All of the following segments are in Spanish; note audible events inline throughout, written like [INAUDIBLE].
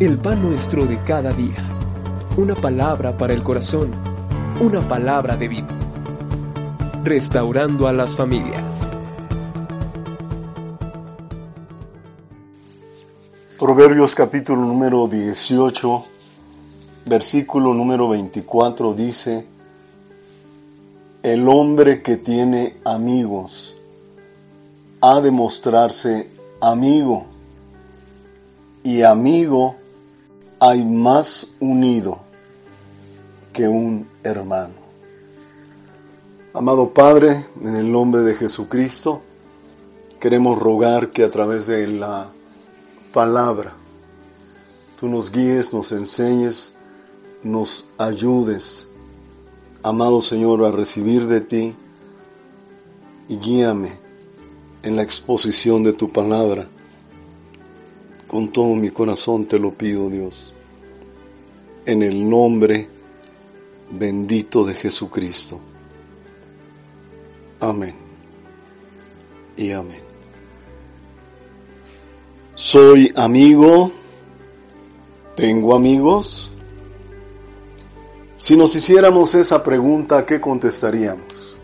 el pan nuestro de cada día. Una palabra para el corazón, una palabra de vida. Restaurando a las familias. Proverbios capítulo número 18, versículo número 24 dice, El hombre que tiene amigos ha de mostrarse amigo, y amigo hay más unido que un hermano. Amado Padre, en el nombre de Jesucristo, queremos rogar que a través de la palabra. Tú nos guíes, nos enseñes, nos ayudes, amado Señor, a recibir de ti y guíame en la exposición de tu palabra. Con todo mi corazón te lo pido, Dios, en el nombre bendito de Jesucristo. Amén y amén. Soy amigo, tengo amigos. Si nos hiciéramos esa pregunta, ¿qué contestaríamos?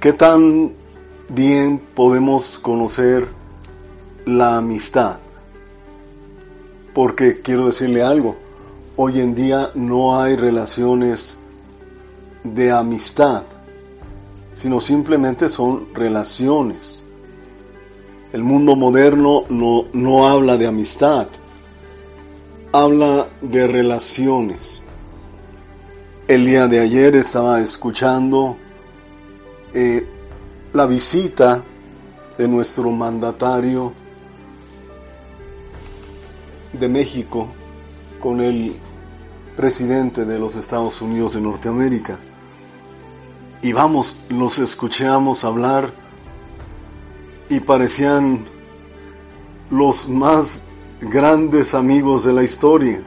¿Qué tan bien podemos conocer la amistad? Porque quiero decirle algo, hoy en día no hay relaciones de amistad, sino simplemente son relaciones el mundo moderno no, no habla de amistad, habla de relaciones. El día de ayer estaba escuchando eh, la visita de nuestro mandatario de México con el presidente de los Estados Unidos de Norteamérica. Y vamos, los escuchamos hablar y parecían los más grandes amigos de la historia.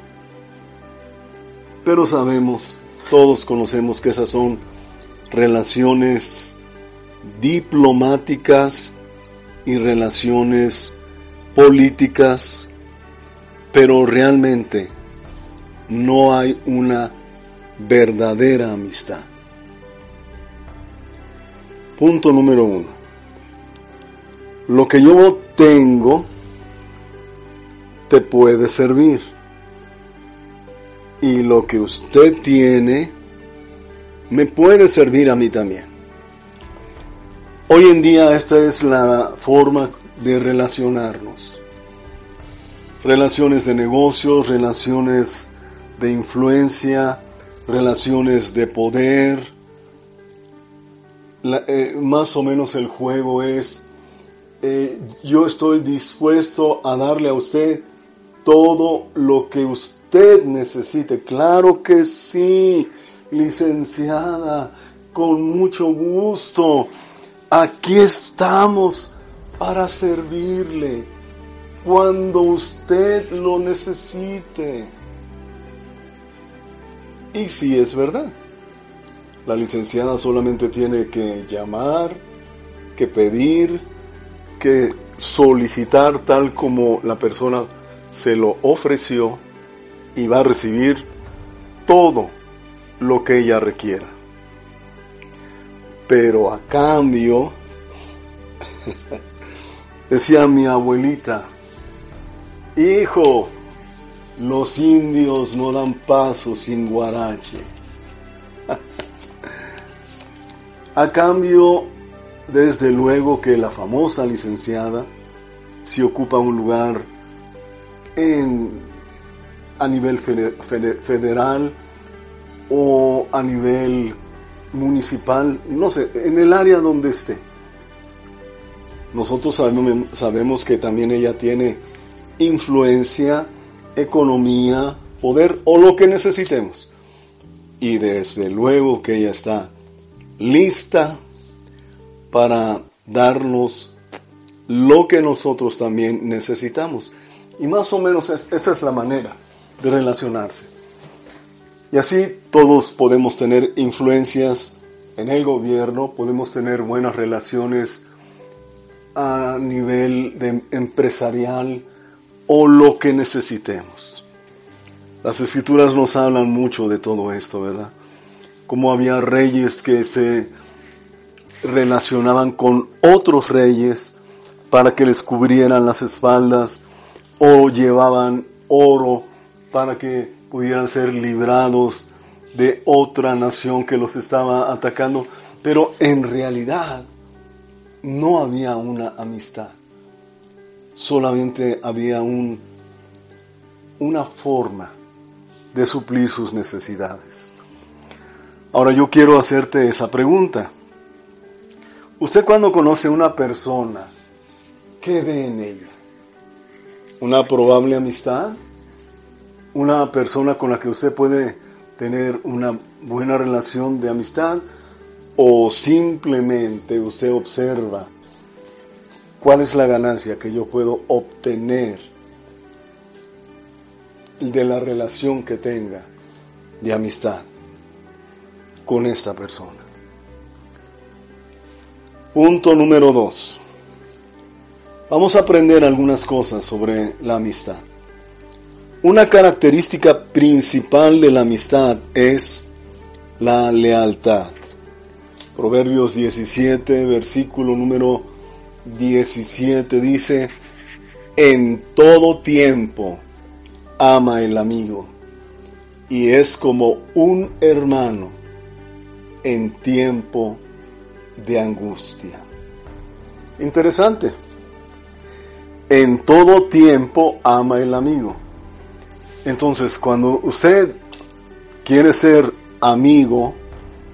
Pero sabemos, todos conocemos que esas son relaciones diplomáticas y relaciones políticas, pero realmente no hay una verdadera amistad. Punto número uno. Lo que yo tengo te puede servir. Y lo que usted tiene me puede servir a mí también. Hoy en día esta es la forma de relacionarnos. Relaciones de negocios, relaciones de influencia, relaciones de poder. Eh, más o menos el juego es eh, yo estoy dispuesto a darle a usted todo lo que usted necesite. Claro que sí, licenciada, con mucho gusto. Aquí estamos para servirle cuando usted lo necesite. Y si es verdad, la licenciada solamente tiene que llamar, que pedir, que solicitar tal como la persona se lo ofreció y va a recibir todo lo que ella requiera. Pero a cambio, [LAUGHS] decía mi abuelita, hijo, los indios no dan paso sin guarache. [LAUGHS] a cambio, desde luego que la famosa licenciada, si ocupa un lugar en, a nivel federal o a nivel municipal, no sé, en el área donde esté. Nosotros sabemos, sabemos que también ella tiene influencia, economía, poder o lo que necesitemos. Y desde luego que ella está lista para darnos lo que nosotros también necesitamos. Y más o menos esa es la manera de relacionarse. Y así todos podemos tener influencias en el gobierno, podemos tener buenas relaciones a nivel de empresarial, o lo que necesitemos. Las escrituras nos hablan mucho de todo esto, ¿verdad? Como había reyes que se relacionaban con otros reyes para que les cubrieran las espaldas o llevaban oro para que pudieran ser librados de otra nación que los estaba atacando, pero en realidad no había una amistad, solamente había un, una forma de suplir sus necesidades. Ahora yo quiero hacerte esa pregunta. Usted cuando conoce a una persona, ¿qué ve en ella? ¿Una probable amistad? ¿Una persona con la que usted puede tener una buena relación de amistad? ¿O simplemente usted observa cuál es la ganancia que yo puedo obtener de la relación que tenga de amistad con esta persona? Punto número dos. Vamos a aprender algunas cosas sobre la amistad. Una característica principal de la amistad es la lealtad. Proverbios 17, versículo número 17 dice, en todo tiempo ama el amigo y es como un hermano en tiempo de angustia. Interesante. En todo tiempo ama el amigo. Entonces, cuando usted quiere ser amigo,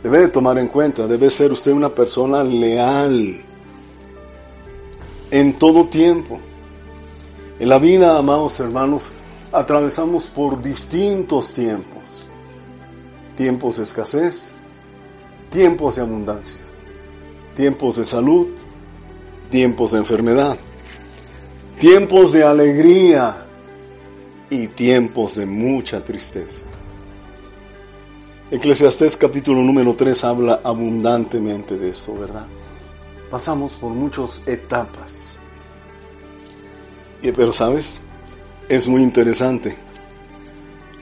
debe de tomar en cuenta, debe ser usted una persona leal en todo tiempo. En la vida, amados hermanos, atravesamos por distintos tiempos. Tiempos de escasez, tiempos de abundancia tiempos de salud, tiempos de enfermedad, tiempos de alegría y tiempos de mucha tristeza. Eclesiastés capítulo número 3 habla abundantemente de esto, ¿verdad? Pasamos por muchas etapas. Pero sabes, es muy interesante.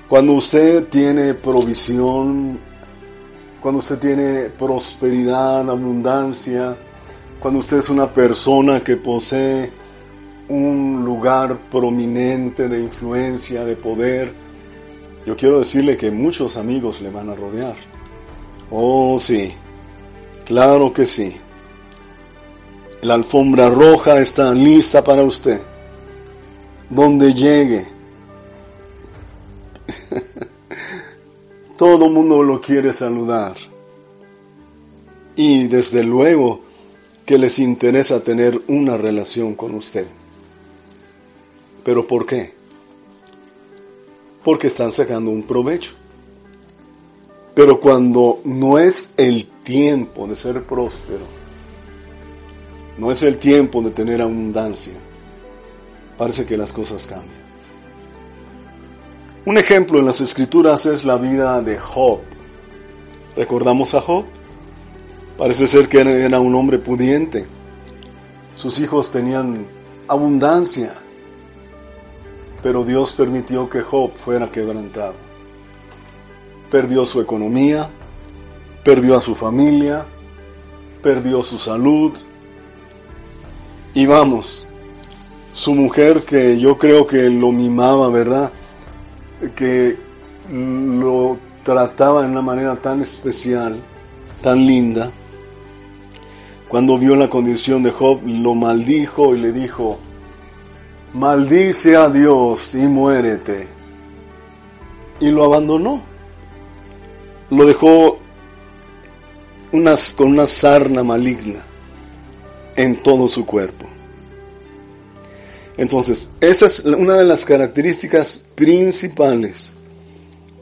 Cuando usted tiene provisión cuando usted tiene prosperidad, abundancia, cuando usted es una persona que posee un lugar prominente de influencia, de poder, yo quiero decirle que muchos amigos le van a rodear. Oh, sí, claro que sí. La alfombra roja está lista para usted. Donde llegue, [LAUGHS] Todo mundo lo quiere saludar. Y desde luego que les interesa tener una relación con usted. ¿Pero por qué? Porque están sacando un provecho. Pero cuando no es el tiempo de ser próspero, no es el tiempo de tener abundancia, parece que las cosas cambian. Un ejemplo en las escrituras es la vida de Job. ¿Recordamos a Job? Parece ser que era un hombre pudiente. Sus hijos tenían abundancia. Pero Dios permitió que Job fuera quebrantado. Perdió su economía, perdió a su familia, perdió su salud. Y vamos, su mujer que yo creo que lo mimaba, ¿verdad? que lo trataba de una manera tan especial, tan linda, cuando vio la condición de Job, lo maldijo y le dijo, maldice a Dios y muérete. Y lo abandonó. Lo dejó con una sarna maligna en todo su cuerpo. Entonces, esa es una de las características principales.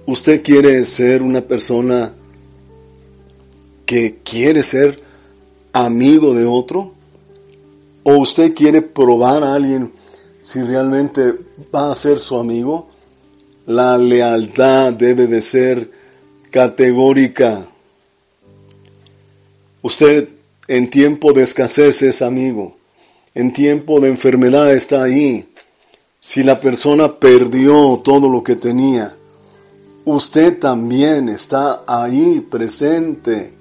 Usted quiere ser una persona que quiere ser amigo de otro, o usted quiere probar a alguien si realmente va a ser su amigo, la lealtad debe de ser categórica. Usted en tiempo de escasez es amigo en tiempo de enfermedad está ahí. Si la persona perdió todo lo que tenía, usted también está ahí presente.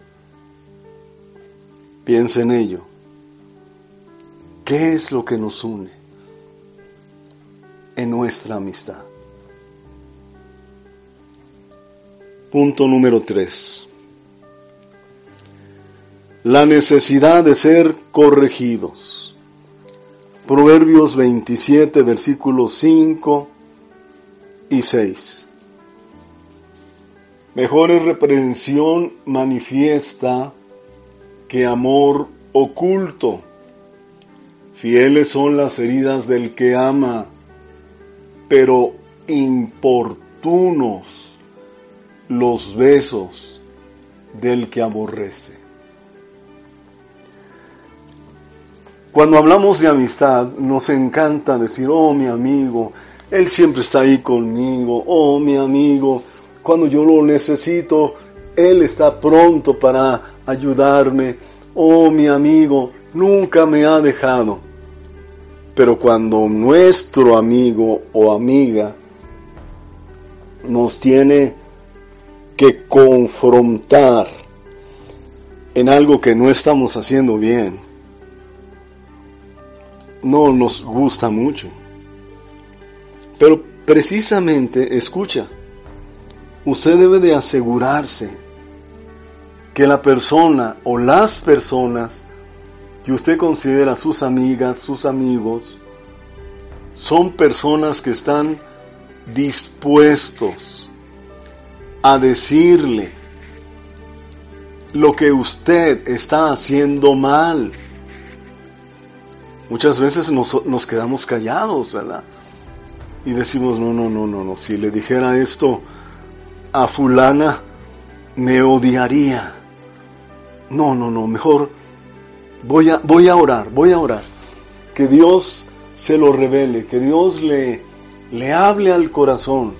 Piensa en ello. ¿Qué es lo que nos une en nuestra amistad? Punto número 3. La necesidad de ser corregidos. Proverbios 27, versículos 5 y 6. Mejor es reprensión manifiesta que amor oculto. Fieles son las heridas del que ama, pero importunos los besos del que aborrece. Cuando hablamos de amistad, nos encanta decir, oh mi amigo, él siempre está ahí conmigo, oh mi amigo, cuando yo lo necesito, él está pronto para ayudarme, oh mi amigo, nunca me ha dejado. Pero cuando nuestro amigo o amiga nos tiene que confrontar en algo que no estamos haciendo bien, no nos gusta mucho. Pero precisamente, escucha, usted debe de asegurarse que la persona o las personas que usted considera sus amigas, sus amigos, son personas que están dispuestos a decirle lo que usted está haciendo mal. Muchas veces nos, nos, quedamos callados, ¿verdad? Y decimos, no, no, no, no, no, si le dijera esto a fulana, me odiaría. No, no, no, mejor voy a, voy a orar, voy a orar. Que Dios se lo revele, que Dios le, le hable al corazón.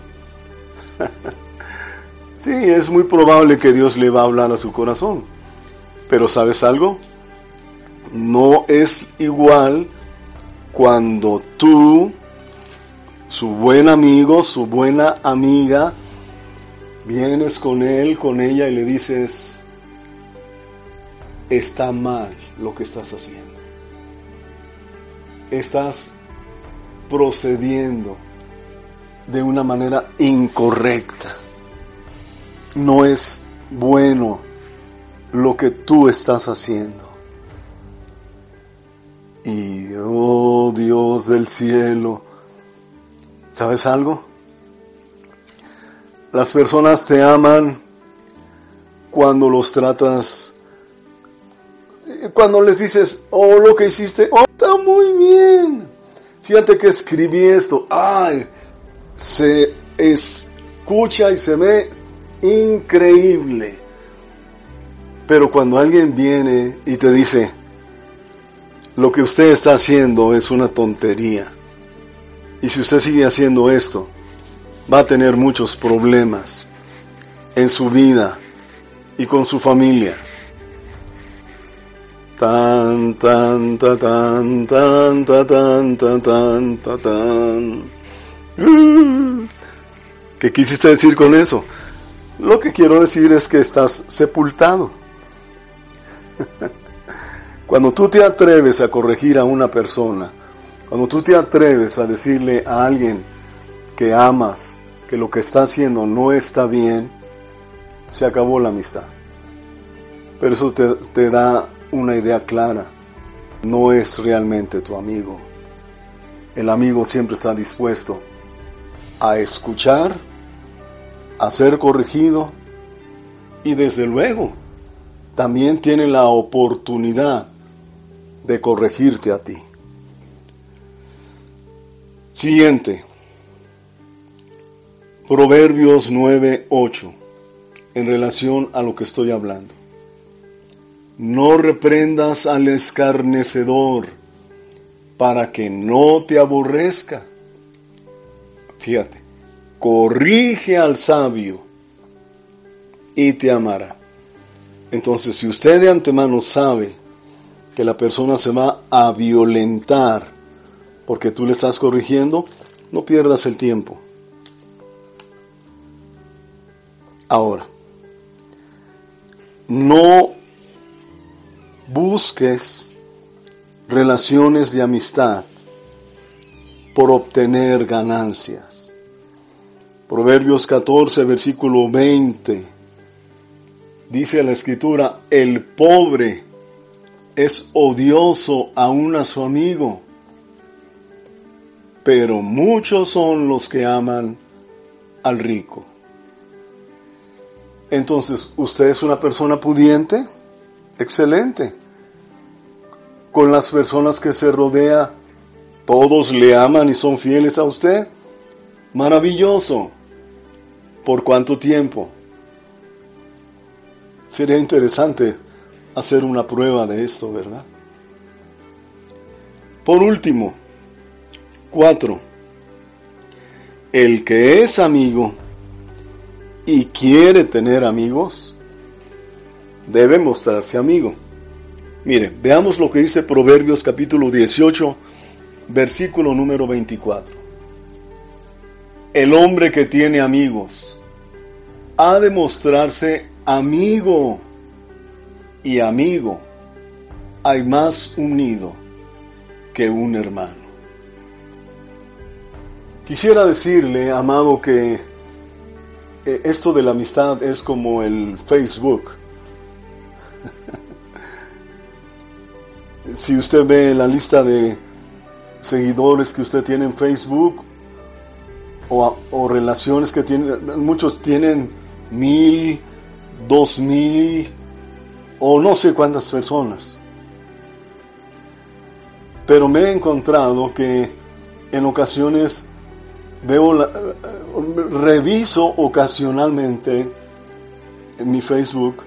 [LAUGHS] sí, es muy probable que Dios le va a hablar a su corazón. Pero ¿sabes algo? No es igual cuando tú, su buen amigo, su buena amiga, vienes con él, con ella y le dices, está mal lo que estás haciendo. Estás procediendo de una manera incorrecta. No es bueno lo que tú estás haciendo. Y, oh Dios del cielo, ¿sabes algo? Las personas te aman cuando los tratas, cuando les dices, oh, lo que hiciste, oh, está muy bien. Fíjate que escribí esto, ay, se escucha y se ve increíble. Pero cuando alguien viene y te dice, lo que usted está haciendo es una tontería. Y si usted sigue haciendo esto, va a tener muchos problemas en su vida y con su familia. Tan, tan, ta, tan, tan, ta, tan, ta, tan, tan. ¿Qué quisiste decir con eso? Lo que quiero decir es que estás sepultado cuando tú te atreves a corregir a una persona, cuando tú te atreves a decirle a alguien que amas, que lo que está haciendo no está bien, se acabó la amistad. Pero eso te, da una idea clara. No es realmente tu amigo. El amigo siempre está dispuesto a escuchar, a ser corregido y desde luego también tiene la oportunidad de corregirte a ti. Siguiente. Proverbios 9:8 en relación a lo que estoy hablando. No reprendas al escarnecedor para que no te aborrezca. Fíjate, corrige al sabio y te amará. Entonces, si usted de antemano sabe que la persona se va a violentar porque tú le estás corrigiendo, No pierdas el tiempo. Ahora, no busques relaciones de amistad por obtener ganancias. Proverbios 14, versículo 20. Dice la escritura, el pobre es odioso aún a su amigo, pero muchos son los que aman al rico. Entonces, ¿usted es una persona pudiente? Excelente. Con las personas que se rodea, todos le aman y son fieles a usted. Maravilloso. ¿Por cuánto tiempo? Sería interesante hacer una prueba de esto, ¿verdad? Por último, cuatro. El que es amigo y quiere tener amigos, debe mostrarse amigo. Mire, veamos lo que dice Proverbios capítulo 18, versículo número 24. El hombre que tiene amigos ha de mostrarse amigo y amigo. Hay más unido que un hermano. Quisiera decirle, amado, que eh, esto de la amistad es como el Facebook. [LAUGHS] si usted ve la lista de seguidores que usted tiene en Facebook o, relaciones que tienen, muchos tienen mil, dos mil o no sé cuántas personas. Pero me he encontrado que en ocasiones veo, la, reviso ocasionalmente en mi Facebook,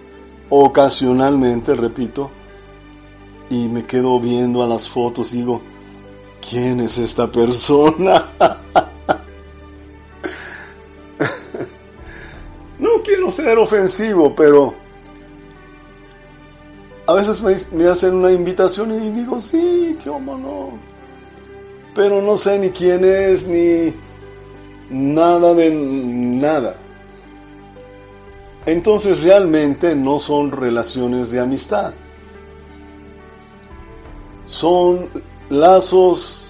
ocasionalmente, repito, y me quedo viendo a las fotos y digo, ¿quién es esta persona? [LAUGHS] no quiero ser ofensivo, pero a veces me, hacen una invitación y digo, sí, cómo no. Pero no sé ni quién es, ni nada de nada. Entonces realmente no son relaciones de amistad son lazos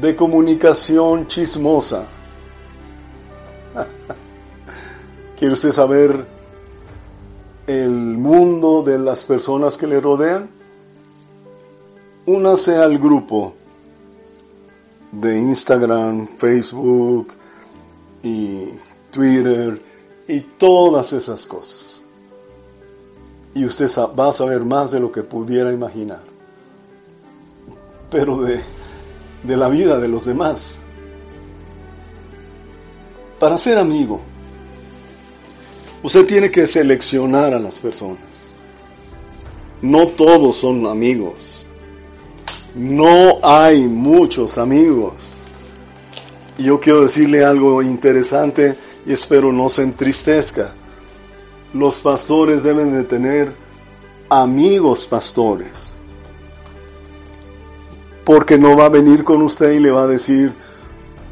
de comunicación chismosa. [LAUGHS] ¿Quiere usted saber el mundo de las personas que le rodean? Únase al grupo de Instagram, Facebook y Twitter y todas esas cosas. Y usted va a saber más de lo que pudiera imaginar pero de, de la vida de los demás. Para ser amigo, usted tiene que seleccionar a las personas. No todos son amigos. No hay muchos amigos. Y yo quiero decirle algo interesante y espero no se entristezca. Los pastores deben de tener amigos pastores porque no va a venir con usted y le va a decir,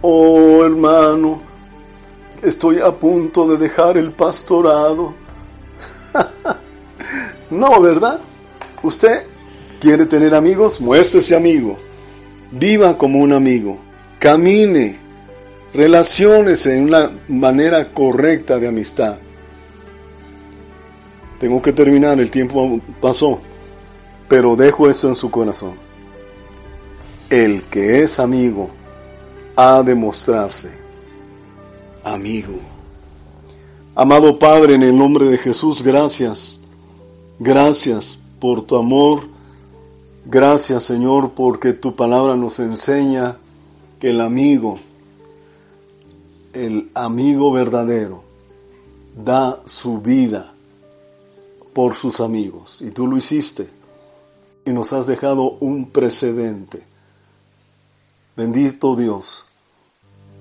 oh hermano, estoy a punto de dejar el pastorado. [LAUGHS] no, ¿verdad? Usted quiere tener amigos, muéstrese amigo, viva como un amigo, camine, relaciónese en una manera correcta de amistad. Tengo que terminar, el tiempo pasó, pero dejo eso en su corazón el que es amigo ha de mostrarse amigo. Amado Padre, en el nombre de Jesús, gracias. Gracias por tu amor. Gracias, Señor, porque tu palabra nos enseña que el amigo, el amigo verdadero, da su vida por sus amigos. Y tú lo hiciste. Y nos has dejado un precedente Bendito Dios,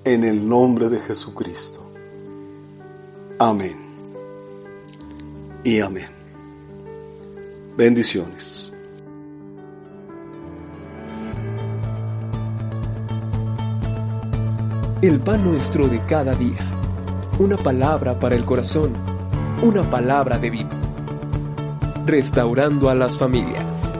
en el nombre de Jesucristo. Amén. Y amén. Bendiciones. El pan nuestro de cada día. Una palabra para el corazón. Una palabra de vida. Restaurando a las familias.